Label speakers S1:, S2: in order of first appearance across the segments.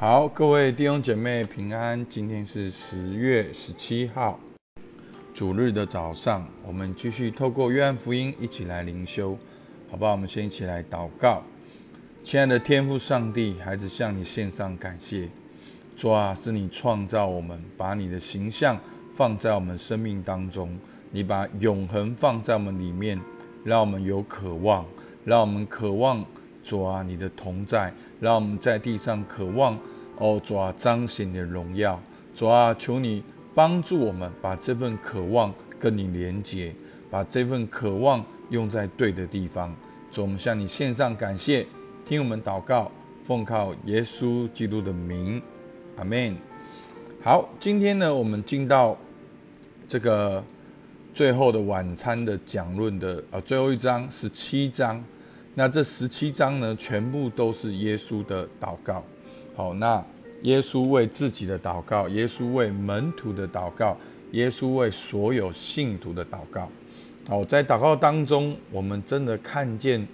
S1: 好，各位弟兄姐妹平安。今天是十月十七号，主日的早上，我们继续透过约翰福音一起来灵修，好不好？我们先一起来祷告。亲爱的天父上帝，孩子向你献上感谢。主啊，是你创造我们，把你的形象放在我们生命当中，你把永恒放在我们里面，让我们有渴望，让我们渴望。主啊，你的同在，让我们在地上渴望哦，主啊，彰显你的荣耀。主啊，求你帮助我们，把这份渴望跟你连接，把这份渴望用在对的地方。主，我们向你献上感谢，听我们祷告，奉靠耶稣基督的名，阿门。好，今天呢，我们进到这个最后的晚餐的讲论的呃最后一章十七章。那这十七章呢，全部都是耶稣的祷告。好，那耶稣为自己的祷告，耶稣为门徒的祷告，耶稣为所有信徒的祷告。好，在祷告当中，我们真的看见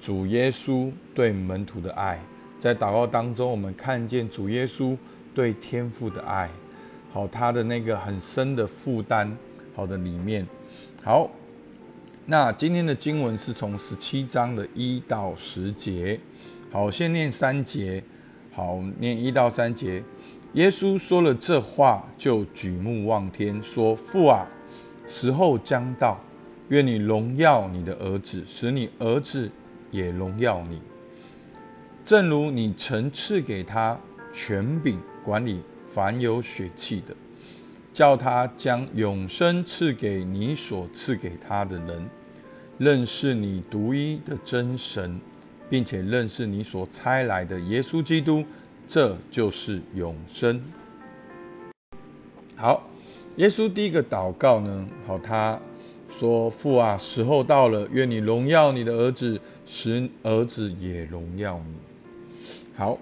S1: 主耶稣对门徒的爱；在祷告当中，我们看见主耶稣对天父的爱。好，他的那个很深的负担，好的里面，好。那今天的经文是从十七章的一到十节，好，先念三节，好，我们念一到三节。耶稣说了这话，就举目望天，说：“父啊，时候将到，愿你荣耀你的儿子，使你儿子也荣耀你，正如你曾赐给他权柄管理凡有血气的。”叫他将永生赐给你所赐给他的人，认识你独一的真神，并且认识你所差来的耶稣基督，这就是永生。好，耶稣第一个祷告呢，好，他说：“父啊，时候到了，愿你荣耀你的儿子，使儿子也荣耀你。”好，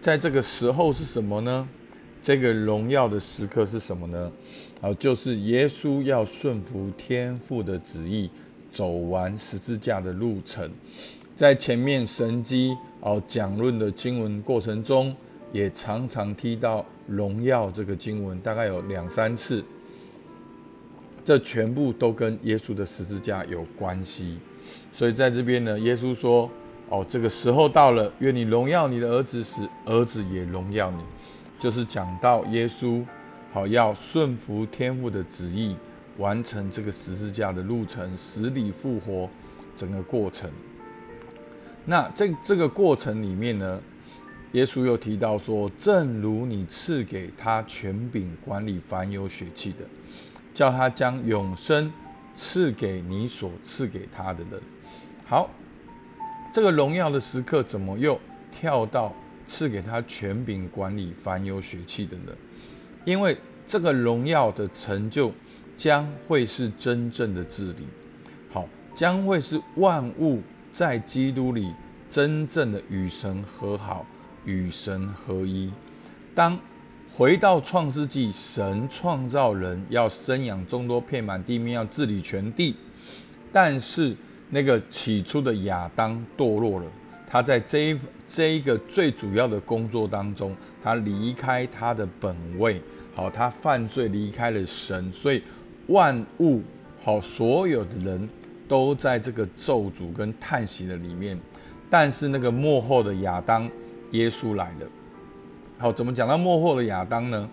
S1: 在这个时候是什么呢？这个荣耀的时刻是什么呢？好，就是耶稣要顺服天父的旨意，走完十字架的路程。在前面神机哦讲论的经文过程中，也常常提到荣耀这个经文，大概有两三次。这全部都跟耶稣的十字架有关系。所以在这边呢，耶稣说：“哦，这个时候到了，愿你荣耀你的儿子，使儿子也荣耀你。”就是讲到耶稣，好要顺服天父的旨意，完成这个十字架的路程，死里复活，整个过程。那这这个过程里面呢，耶稣又提到说，正如你赐给他权柄管理凡有血气的，叫他将永生赐给你所赐给他的人。好，这个荣耀的时刻怎么又跳到？赐给他权柄管理凡有血气的人，因为这个荣耀的成就将会是真正的治理，好，将会是万物在基督里真正的与神和好，与神合一。当回到创世纪，神创造人要生养众多，遍满地面，要治理全地，但是那个起初的亚当堕落了。他在这一这一个最主要的工作当中，他离开他的本位，好，他犯罪离开了神，所以万物好，所有的人都在这个咒诅跟叹息的里面。但是那个幕后的亚当，耶稣来了。好，怎么讲到幕后的亚当呢？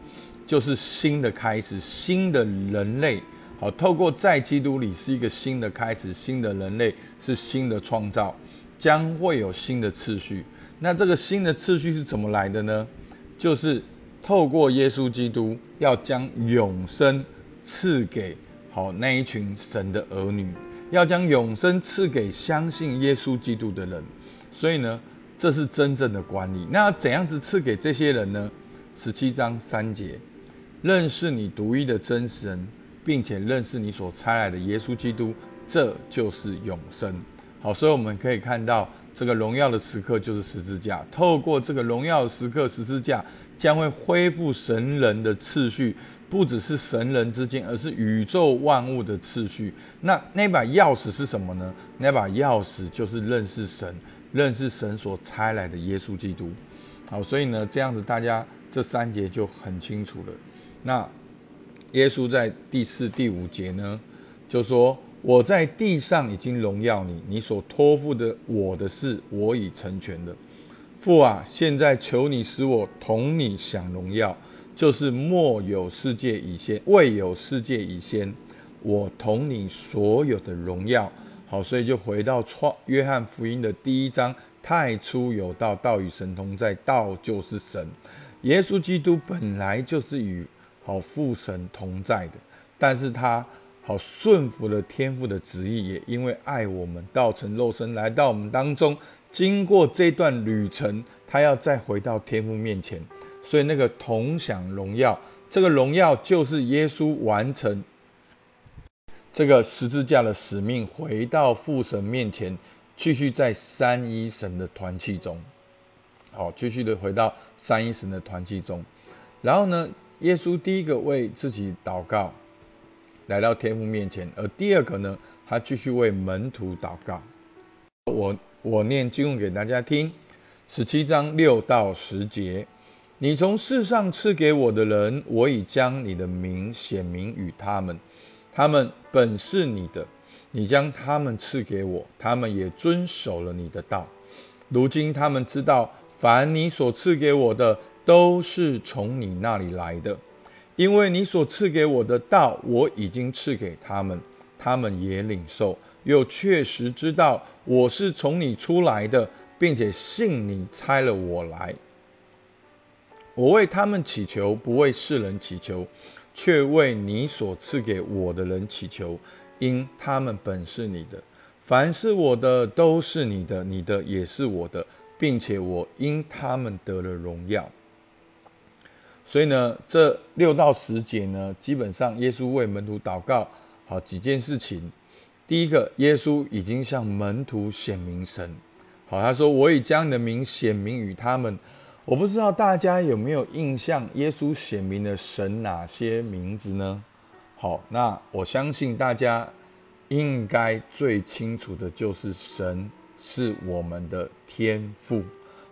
S1: 就是新的开始，新的人类。好，透过在基督里是一个新的开始，新的人类是新的创造。将会有新的次序，那这个新的次序是怎么来的呢？就是透过耶稣基督要将永生赐给好那一群神的儿女，要将永生赐给相信耶稣基督的人。所以呢，这是真正的管理。那怎样子赐给这些人呢？十七章三节，认识你独一的真神，并且认识你所差来的耶稣基督，这就是永生。好，所以我们可以看到，这个荣耀的时刻就是十字架。透过这个荣耀的时刻，十字架将会恢复神人的次序，不只是神人之间，而是宇宙万物的次序。那那把钥匙是什么呢？那把钥匙就是认识神，认识神所差来的耶稣基督。好，所以呢，这样子大家这三节就很清楚了。那耶稣在第四、第五节呢，就说：“我在地上已经荣耀你，你所托付的我的事，我已成全了。父啊，现在求你使我同你享荣耀，就是莫有世界以先，未有世界以先，我同你所有的荣耀。”好，所以就回到创约翰福音的第一章：太初有道，道与神同在，道就是神。耶稣基督本来就是与好父神同在的，但是他好顺服了天父的旨意，也因为爱我们，道成肉身来到我们当中。经过这段旅程，他要再回到天父面前，所以那个同享荣耀，这个荣耀就是耶稣完成。这个十字架的使命，回到父神面前，继续在三一神的团契中，好，继续的回到三一神的团契中。然后呢，耶稣第一个为自己祷告，来到天父面前；而第二个呢，他继续为门徒祷告。我我念经文给大家听，十七章六到十节：你从世上赐给我的人，我已将你的名显明与他们。他们本是你的，你将他们赐给我，他们也遵守了你的道。如今他们知道，凡你所赐给我的，都是从你那里来的，因为你所赐给我的道，我已经赐给他们，他们也领受，又确实知道我是从你出来的，并且信你差了我来。我为他们祈求，不为世人祈求。却为你所赐给我的人祈求，因他们本是你的，凡是我的都是你的，你的也是我的，并且我因他们得了荣耀。所以呢，这六到十节呢，基本上耶稣为门徒祷告，好几件事情。第一个，耶稣已经向门徒显明神，好，他说：“我已将你的名显明与他们。”我不知道大家有没有印象，耶稣显明的神哪些名字呢？好，那我相信大家应该最清楚的就是神是我们的天父。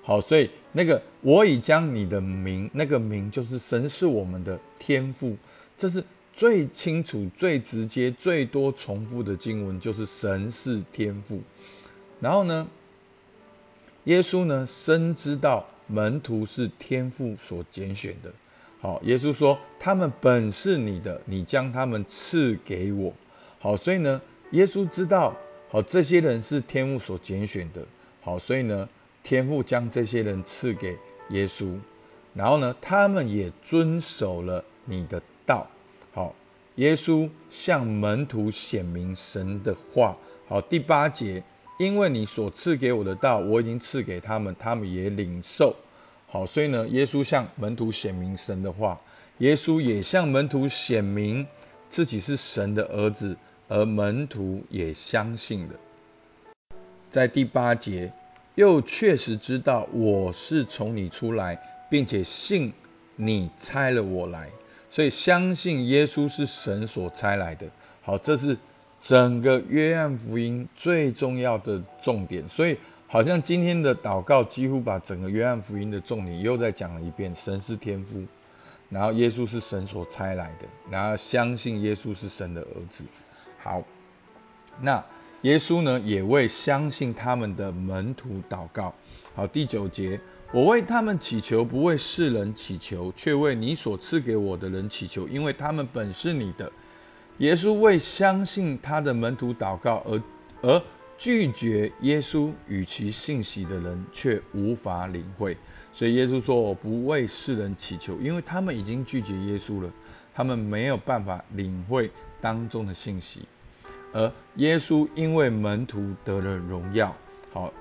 S1: 好，所以那个我已将你的名，那个名就是神是我们的天赋，这是最清楚、最直接、最多重复的经文，就是神是天赋。然后呢，耶稣呢深知道。门徒是天赋所拣选的，好，耶稣说他们本是你的，你将他们赐给我，好，所以呢，耶稣知道，好，这些人是天赋所拣选的，好，所以呢，天父将这些人赐给耶稣，然后呢，他们也遵守了你的道，好，耶稣向门徒显明神的话，好，第八节。因为你所赐给我的道，我已经赐给他们，他们也领受。好，所以呢，耶稣向门徒显明神的话，耶稣也向门徒显明自己是神的儿子，而门徒也相信了。在第八节，又确实知道我是从你出来，并且信你差了我来，所以相信耶稣是神所差来的。好，这是。整个约翰福音最重要的重点，所以好像今天的祷告几乎把整个约翰福音的重点又再讲了一遍：神是天父，然后耶稣是神所差来的，然后相信耶稣是神的儿子。好，那耶稣呢也为相信他们的门徒祷告。好，第九节，我为他们祈求，不为世人祈求，却为你所赐给我的人祈求，因为他们本是你的。耶稣为相信他的门徒祷告，而而拒绝耶稣与其信息的人却无法领会。所以耶稣说：“我不为世人祈求，因为他们已经拒绝耶稣了，他们没有办法领会当中的信息。而耶稣因为门徒得了荣耀。好，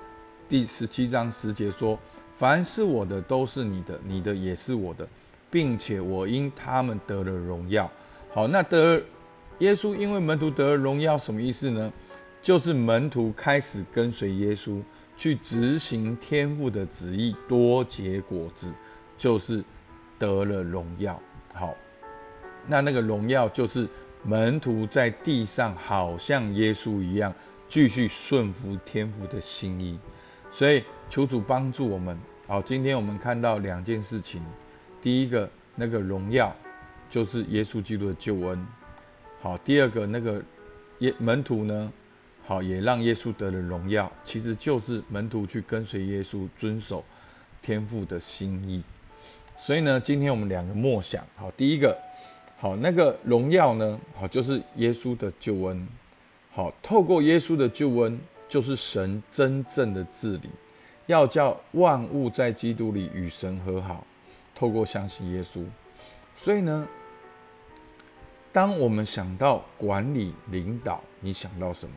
S1: 第十七章十节说：凡是我的都是你的，你的也是我的，并且我因他们得了荣耀。好，那得。耶稣因为门徒得了荣耀，什么意思呢？就是门徒开始跟随耶稣，去执行天父的旨意，多结果子，就是得了荣耀。好，那那个荣耀就是门徒在地上好像耶稣一样，继续顺服天父的心意。所以求主帮助我们，好，今天我们看到两件事情，第一个那个荣耀就是耶稣基督的救恩，好，第二个那个耶门徒呢，好也让耶稣得了荣耀，其实就是门徒去跟随耶稣，遵守天父的心意。所以呢，今天我们两个默想，好，第一个，好那个荣耀呢，好就是耶稣的救恩，好透过耶稣的救恩，就是神真正的治理。要叫万物在基督里与神和好，透过相信耶稣。所以呢，当我们想到管理领导，你想到什么？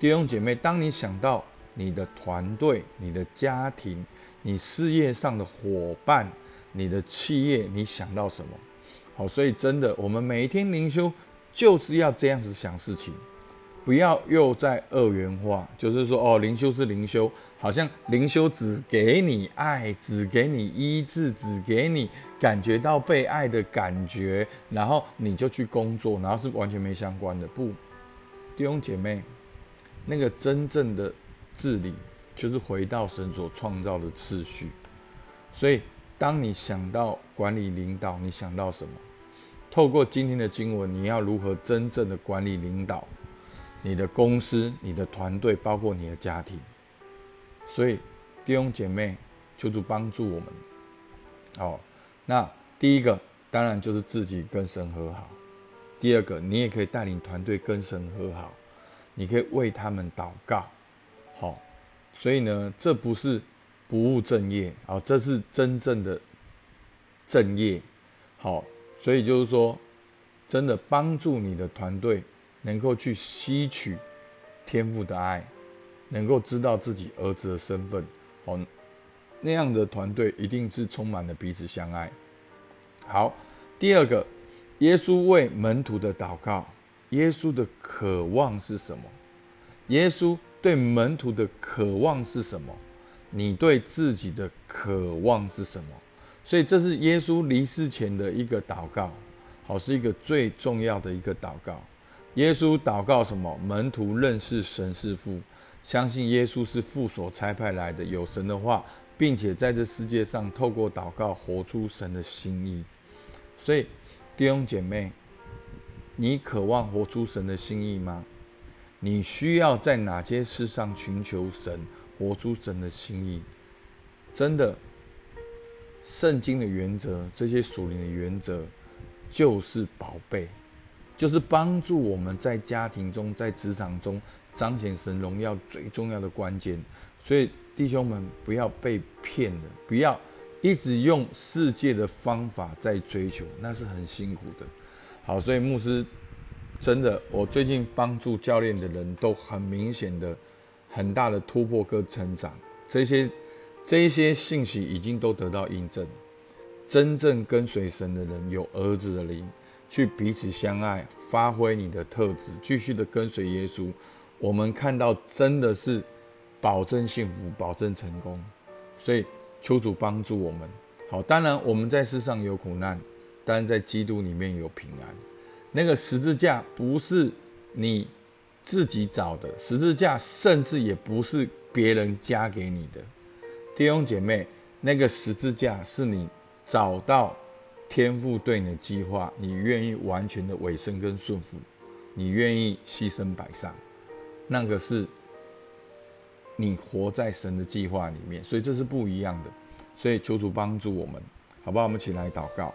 S1: 弟兄姐妹，当你想到你的团队、你的家庭、你事业上的伙伴、你的企业，你想到什么？好，所以真的，我们每一天灵修就是要这样子想事情。不要又在二元化，就是说哦，灵修是灵修，好像灵修只给你爱，只给你医治，只给你感觉到被爱的感觉，然后你就去工作，然后是完全没相关的。不，弟兄姐妹，那个真正的治理就是回到神所创造的次序。所以，当你想到管理领导，你想到什么？透过今天的经文，你要如何真正的管理领导？你的公司、你的团队，包括你的家庭，所以弟兄姐妹，求主帮助我们。好，那第一个当然就是自己跟神和好；第二个，你也可以带领团队跟神和好，你可以为他们祷告。好，所以呢，这不是不务正业啊，这是真正的正业。好，所以就是说，真的帮助你的团队。能够去吸取天赋的爱，能够知道自己儿子的身份，哦，那样的团队一定是充满了彼此相爱。好，第二个，耶稣为门徒的祷告，耶稣的渴望是什么？耶稣对门徒的渴望是什么？你对自己的渴望是什么？所以这是耶稣离世前的一个祷告，好，是一个最重要的一个祷告。耶稣祷告什么？门徒认识神是父，相信耶稣是父所差派来的，有神的话，并且在这世界上透过祷告活出神的心意。所以弟兄姐妹，你渴望活出神的心意吗？你需要在哪些事上寻求神，活出神的心意？真的，圣经的原则，这些属灵的原则，就是宝贝。就是帮助我们在家庭中、在职场中彰显神荣耀最重要的关键。所以弟兄们不要被骗了，不要一直用世界的方法在追求，那是很辛苦的。好，所以牧师真的，我最近帮助教练的人都很明显的、很大的突破跟成长。这些这些信息已经都得到印证。真正跟随神的人，有儿子的灵。去彼此相爱，发挥你的特质，继续的跟随耶稣。我们看到真的是保证幸福，保证成功。所以求主帮助我们。好，当然我们在世上有苦难，但是在基督里面有平安。那个十字架不是你自己找的，十字架甚至也不是别人加给你的。弟兄姐妹，那个十字架是你找到。天赋对你的计划，你愿意完全的委身跟顺服，你愿意牺牲摆上，那个是你活在神的计划里面，所以这是不一样的。所以求主帮助我们，好不好？我们起来祷告。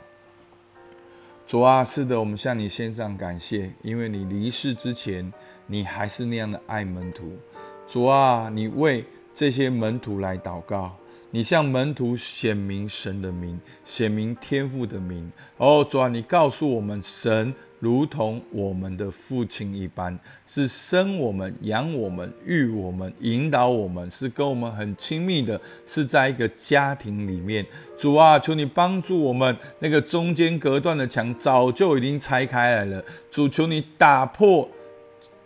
S1: 主啊，是的，我们向你献上感谢，因为你离世之前，你还是那样的爱门徒。主啊，你为这些门徒来祷告。你向门徒显明神的名，显明天父的名。哦，主啊，你告诉我们，神如同我们的父亲一般，是生我们、养我们、育我们、引导我们，是跟我们很亲密的，是在一个家庭里面。主啊，求你帮助我们，那个中间隔断的墙早就已经拆开来了。主，求你打破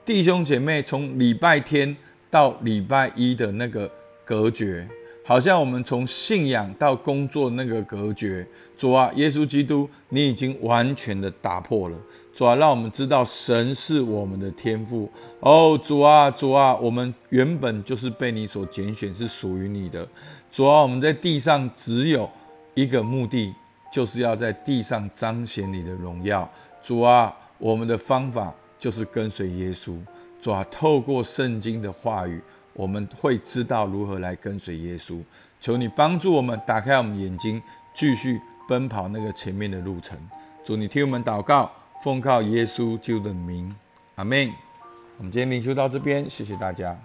S1: 弟兄姐妹从礼拜天到礼拜一的那个隔绝。好像我们从信仰到工作那个隔绝。主啊，耶稣基督，你已经完全的打破了。主啊，让我们知道神是我们的天赋。哦，主啊，主啊，我们原本就是被你所拣选，是属于你的。主啊，我们在地上只有一个目的，就是要在地上彰显你的荣耀。主啊，我们的方法就是跟随耶稣。主啊，透过圣经的话语，我们会知道如何来跟随耶稣。求你帮助我们，打开我们眼睛，继续奔跑那个前面的路程。主，你替我们祷告。奉靠耶稣救的名，阿门。我们今天灵修到这边，谢谢大家。